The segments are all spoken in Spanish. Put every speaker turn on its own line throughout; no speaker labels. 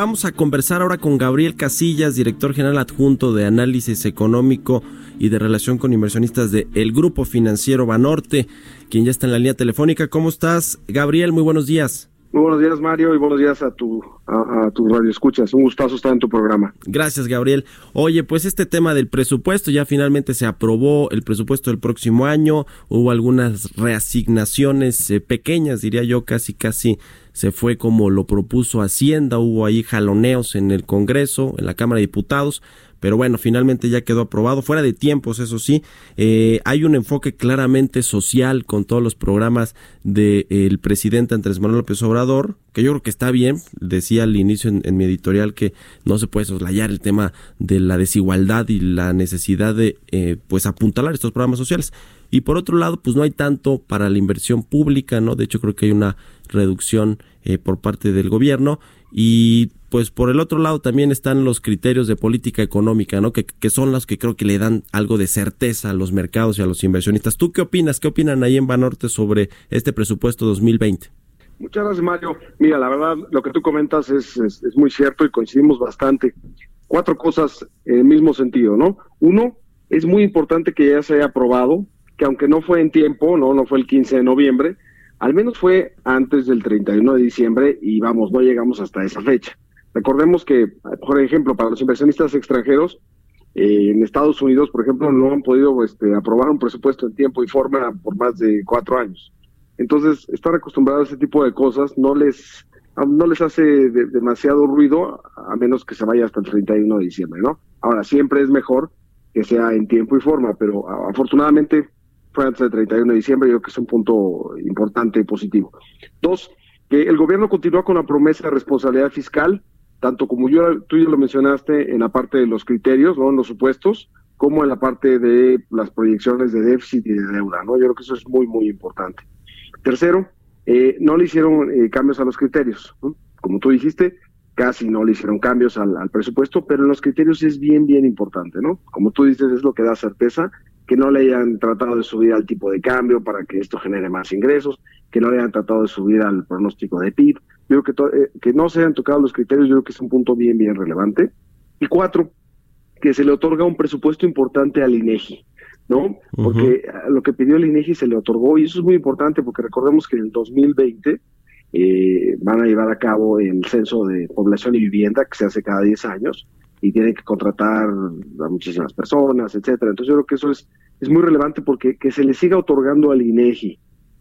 Vamos a conversar ahora con Gabriel Casillas, director general adjunto de Análisis Económico y de Relación con Inversionistas de El Grupo Financiero Banorte, quien ya está en la línea telefónica. ¿Cómo estás, Gabriel? Muy buenos días.
Muy buenos días, Mario, y buenos días a tu, a, a tu radio escuchas. Un gustazo estar en tu programa.
Gracias, Gabriel. Oye, pues este tema del presupuesto ya finalmente se aprobó el presupuesto del próximo año. Hubo algunas reasignaciones eh, pequeñas, diría yo, casi, casi se fue como lo propuso Hacienda. Hubo ahí jaloneos en el Congreso, en la Cámara de Diputados pero bueno, finalmente ya quedó aprobado, fuera de tiempos, eso sí, eh, hay un enfoque claramente social con todos los programas del presidente Andrés Manuel López Obrador, que yo creo que está bien, decía al inicio en, mi editorial que no se puede soslayar el tema de la desigualdad y la necesidad de eh, pues apuntalar estos programas sociales. Y por otro lado, pues no hay tanto para la inversión pública, ¿no? De hecho, creo que hay una reducción eh, por parte del gobierno y pues por el otro lado también están los criterios de política económica, ¿no? Que, que, son los que creo que le dan algo de certeza a los mercados y a los inversionistas. ¿Tú qué opinas? ¿Qué opinan ahí en Banorte sobre este presupuesto 2020?
Muchas gracias, Mario. Mira, la verdad, lo que tú comentas es, es, es muy cierto y coincidimos bastante. Cuatro cosas en el mismo sentido, ¿no? Uno, es muy importante que ya se haya aprobado, que aunque no fue en tiempo, no, no fue el 15 de noviembre, al menos fue antes del 31 de diciembre y vamos, no llegamos hasta esa fecha. Recordemos que, por ejemplo, para los inversionistas extranjeros, eh, en Estados Unidos, por ejemplo, no han podido este, aprobar un presupuesto en tiempo y forma por más de cuatro años. Entonces, estar acostumbrados a ese tipo de cosas no les no les hace demasiado ruido, a menos que se vaya hasta el 31 de diciembre, ¿no? Ahora, siempre es mejor que sea en tiempo y forma, pero afortunadamente fue antes del 31 de diciembre, yo creo que es un punto importante y positivo. Dos, que el gobierno continúa con la promesa de responsabilidad fiscal, tanto como yo, tú ya lo mencionaste en la parte de los criterios, ¿no? en los supuestos, como en la parte de las proyecciones de déficit y de deuda. ¿no? Yo creo que eso es muy, muy importante. Tercero, eh, no le hicieron eh, cambios a los criterios. Como tú dijiste, casi no le hicieron cambios al, presupuesto, pero en los criterios es bien, bien importante, ¿no? Como tú dices, es lo que da certeza que no le hayan tratado de subir al tipo de cambio para que esto genere más ingresos, que no le hayan tratado de subir al pronóstico de PIB. Yo creo que, eh, que no se hayan tocado los criterios, yo creo que es un punto bien, bien relevante. Y cuatro, que se le otorga un presupuesto importante al INEGI, ¿no? Porque lo que pidió el INEGI se le otorgó, y eso es muy importante porque recordemos que en el 2020 eh, van a llevar a cabo el censo de población y vivienda que se hace cada 10 años y tienen que contratar a muchísimas personas, etcétera. Entonces yo creo que eso es, es muy relevante porque que se le siga otorgando al INEGI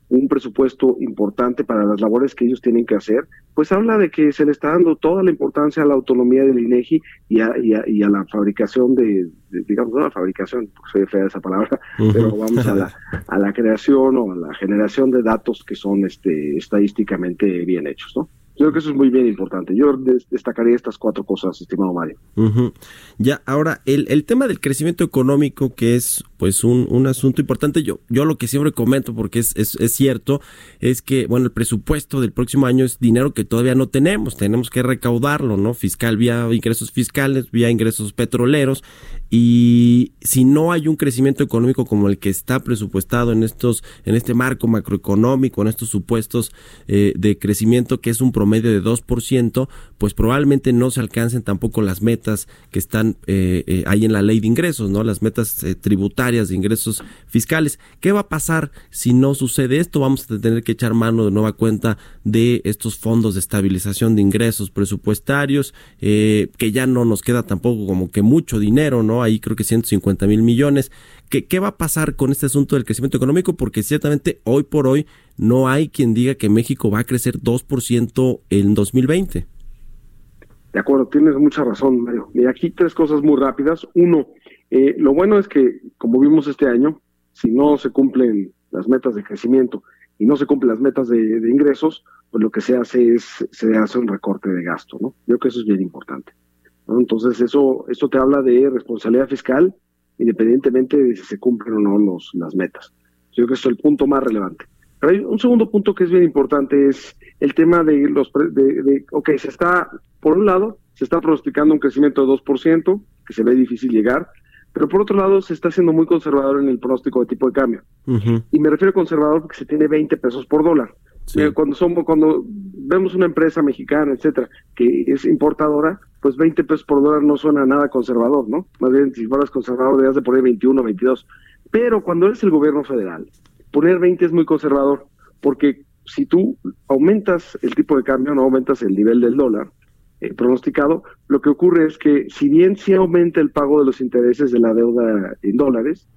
un presupuesto importante para las labores que ellos tienen que hacer, pues habla de que se le está dando toda la importancia a la autonomía del INEGI y a, y a, y a la fabricación de, digamos, no la fabricación, porque soy fea esa palabra, pero vamos a la, a la creación o a la generación de datos que son este, estadísticamente bien hechos, ¿no? Creo que eso es muy bien importante. Yo destacaría estas cuatro cosas, estimado Mario.
Ya, ahora, el, el tema del crecimiento económico, que es pues un, un asunto importante, yo, yo lo que siempre comento, porque es, es, es, cierto, es que, bueno, el presupuesto del próximo año es dinero que todavía no tenemos, tenemos que recaudarlo, ¿no? Fiscal, vía ingresos fiscales, vía ingresos petroleros, y si no hay un crecimiento económico como el que está presupuestado en estos, en este marco macroeconómico, en estos supuestos eh, de crecimiento que es un promedio de 2%, pues probablemente no se alcancen tampoco las metas que están eh, eh, ahí en la ley de ingresos, ¿no? Las metas tributarias de ingresos fiscales. ¿Qué va a pasar si no sucede esto? Vamos a tener que echar mano de nueva cuenta de estos fondos de estabilización de ingresos presupuestarios, eh, que ya no nos queda tampoco como que mucho dinero, ¿no? Ahí creo que 150 mil millones. ¿Qué, ¿Qué va a pasar con este asunto del crecimiento económico? Porque ciertamente hoy por hoy no hay quien diga que México va a crecer 2% en 2020.
De acuerdo, tienes mucha razón, Mario. Y aquí tres cosas muy rápidas. Uno, eh, lo bueno es que, como vimos este año, si no se cumplen las metas de crecimiento y no se cumplen las metas de, ingresos, pues lo que se hace es, se hace un recorte de gasto, ¿no? Yo creo que eso es bien importante. Entonces, eso, esto te habla de responsabilidad fiscal, independientemente de si se cumplen o no los, las metas. Yo creo que eso es el punto más relevante. Pero hay un segundo punto que es bien importante, es el tema de los, de, de ok, se está, por un lado, se está pronosticando un crecimiento de 2%, que se ve difícil llegar, pero por otro lado se está siendo muy conservador en el pronóstico de tipo de cambio. Y me refiero a conservador porque se tiene 20 pesos por dólar. Cuando somos, cuando vemos una empresa mexicana, etcétera, que es importadora, pues 20 pesos por dólar no suena nada conservador, ¿no? Más bien, si fueras conservador, debías de poner 21, 22. Pero cuando eres el gobierno federal, poner 20 es muy conservador, porque si tú aumentas el tipo de cambio, no aumentas el nivel del dólar, eh, pronosticado, lo que ocurre es que si bien sí aumenta el pago de los intereses de la deuda en dólares,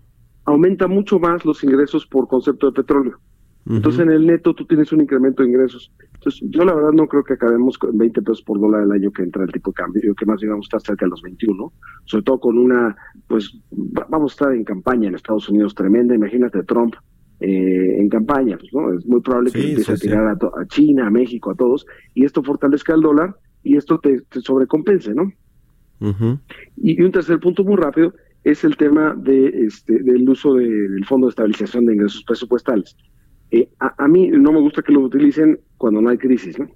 aumenta mucho más los ingresos por concepto de petróleo. Entonces en el neto tú tienes un incremento de ingresos. Entonces yo la verdad no creo que acabemos con 20 pesos por dólar el año que entra el tipo de cambio. Yo que más bien vamos a estar cerca de los 21, sobre todo con una, pues vamos a estar en campaña en Estados Unidos tremenda. Imagínate Trump eh, en campaña, pues, ¿no? Es muy probable que empiece a tirar a, a, China, a México, a todos, y esto fortalezca el dólar y esto te, sobrecompense, ¿no? y, un tercer punto muy rápido es el tema de este, del uso del Fondo de Estabilización de Ingresos Presupuestales. Eh, a, mí no me gusta que lo utilicen cuando no hay crisis, ¿no?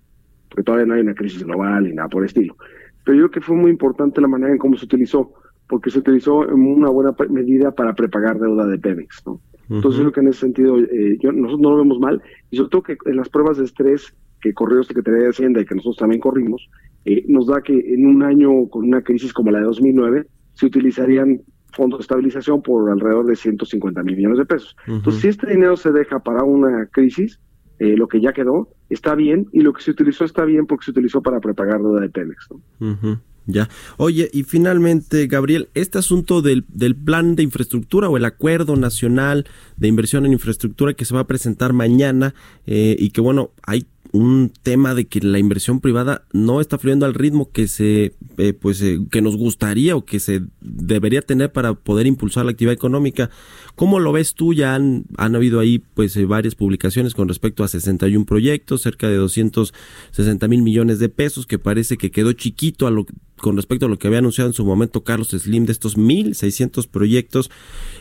Porque todavía no hay una crisis global ni nada por el estilo. Pero yo creo que fue muy importante la manera en cómo se utilizó, porque se utilizó en una buena medida para prepagar deuda de Pemex, ¿no? Entonces, yo creo que en ese sentido, eh, yo, nosotros no lo vemos mal, y sobre todo que en las pruebas de estrés que corrió Secretaría de Hacienda y que nosotros también corrimos, eh, nos da que en un año con una crisis como la de 2009 se utilizarían fondos de estabilización por alrededor de 150 mil millones de pesos. Entonces, si este dinero se deja para una crisis, eh, lo que ya quedó está bien y lo que se utilizó está bien porque se utilizó para prepagar deuda de Pemex.
Ya. Oye, y finalmente, Gabriel, este asunto del, del plan de infraestructura o el acuerdo nacional de inversión en infraestructura que se va a presentar mañana eh, y que, bueno, hay un tema de que la inversión privada no está fluyendo al ritmo que se eh, pues eh, que nos gustaría o que se debería tener para poder impulsar la actividad económica. ¿Cómo lo ves tú? Ya han, han habido ahí pues eh, varias publicaciones con respecto a 61 proyectos, cerca de 260 mil millones de pesos, que parece que quedó chiquito a lo, con respecto a lo que había anunciado en su momento Carlos Slim de estos 1.600 proyectos.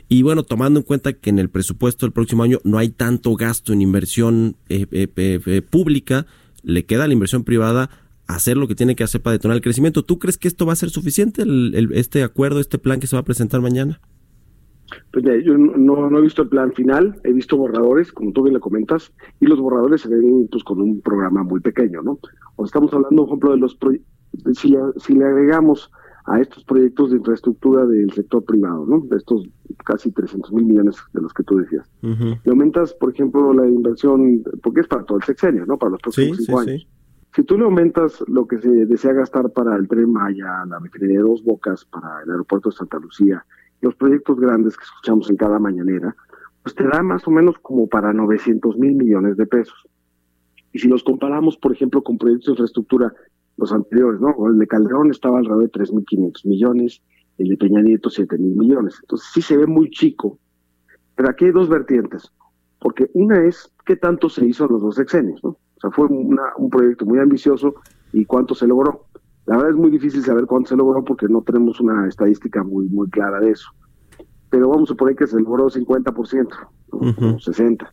Y bueno, tomando en cuenta que en el presupuesto del próximo año no hay tanto gasto en inversión eh, eh, eh, pública, le queda a la inversión privada hacer lo que tiene que hacer para detonar el crecimiento. ¿Tú crees que esto va a ser suficiente, el, este acuerdo, este plan que se va a presentar mañana?
Pues yo no, no, he visto el plan final, he visto borradores, como tú bien le comentas, y los borradores se ven pues con un programa muy pequeño, ¿no? O estamos hablando, por ejemplo, de los si le, si le agregamos a estos proyectos de infraestructura del sector privado, ¿no? De estos casi 300 mil millones de los que tú decías. Y aumentas, por ejemplo, la inversión, porque es para todo el sexenio, ¿no? Para los próximos cinco años. Si tú le aumentas lo que se desea gastar para el Tren Maya, la refinería de Dos Bocas, para el aeropuerto de Santa Lucía, los proyectos grandes que escuchamos en cada mañanera, pues te da más o menos como para 900 mil millones de pesos. Y si los comparamos, por ejemplo, con proyectos de infraestructura los anteriores, ¿no? El de Calderón estaba alrededor de 3.500 millones, el de Peña Nieto 7.000 millones. Entonces sí se ve muy chico, pero aquí hay dos vertientes, porque una es qué tanto se hizo en los dos sexenios, ¿no? O sea, fue un proyecto muy ambicioso y cuánto se logró. La verdad es muy difícil saber cuánto se logró porque no tenemos una estadística muy, muy clara de eso. Pero vamos a suponer que se logró 50%, ¿no? 60%.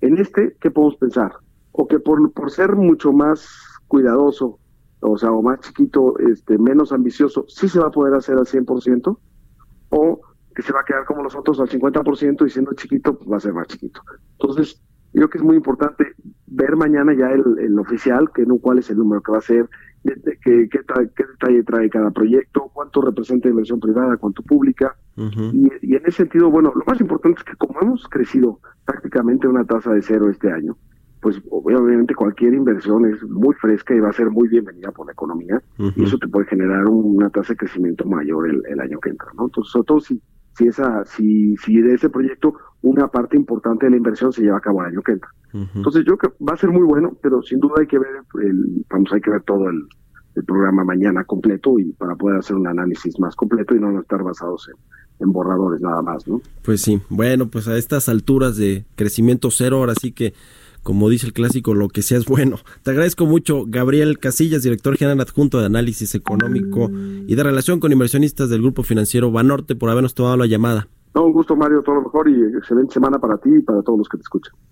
En este, ¿qué podemos pensar? O que por, por ser mucho más cuidadoso o sea, o más chiquito, este, menos ambicioso, sí se va a poder hacer al 100%, o que se va a quedar como los otros al 50% y siendo chiquito, pues va a ser más chiquito. Entonces, yo creo que es muy importante ver mañana ya el, oficial, que no cuál es el número que va a ser, qué, qué, detalle trae cada proyecto, cuánto representa inversión privada, cuánto pública. y, y, en ese sentido, bueno, lo más importante es que como hemos crecido prácticamente una tasa de cero este año, pues obviamente cualquier inversión es muy fresca y va a ser muy bienvenida por la economía y eso te puede generar una tasa de crecimiento mayor el, año que entra, ¿no? Entonces, sobre todo si, si, esa, si, si de ese proyecto una parte importante de la inversión se lleva a cabo el año que entra. Entonces yo creo que va a ser muy bueno, pero sin duda hay que ver, el, vamos, hay que ver todo el, programa mañana completo y para poder hacer un análisis más completo y no estar basados en, en borradores nada más, ¿no?
Pues sí, bueno, pues a estas alturas de crecimiento cero, ahora sí que como dice el clásico, lo que sea es bueno. Te agradezco mucho, Gabriel Casillas, director general adjunto de análisis económico y de relación con inversionistas del grupo financiero Banorte, por habernos tomado la llamada.
No, un gusto, Mario, todo lo mejor y excelente semana para ti y para todos los que te escuchan.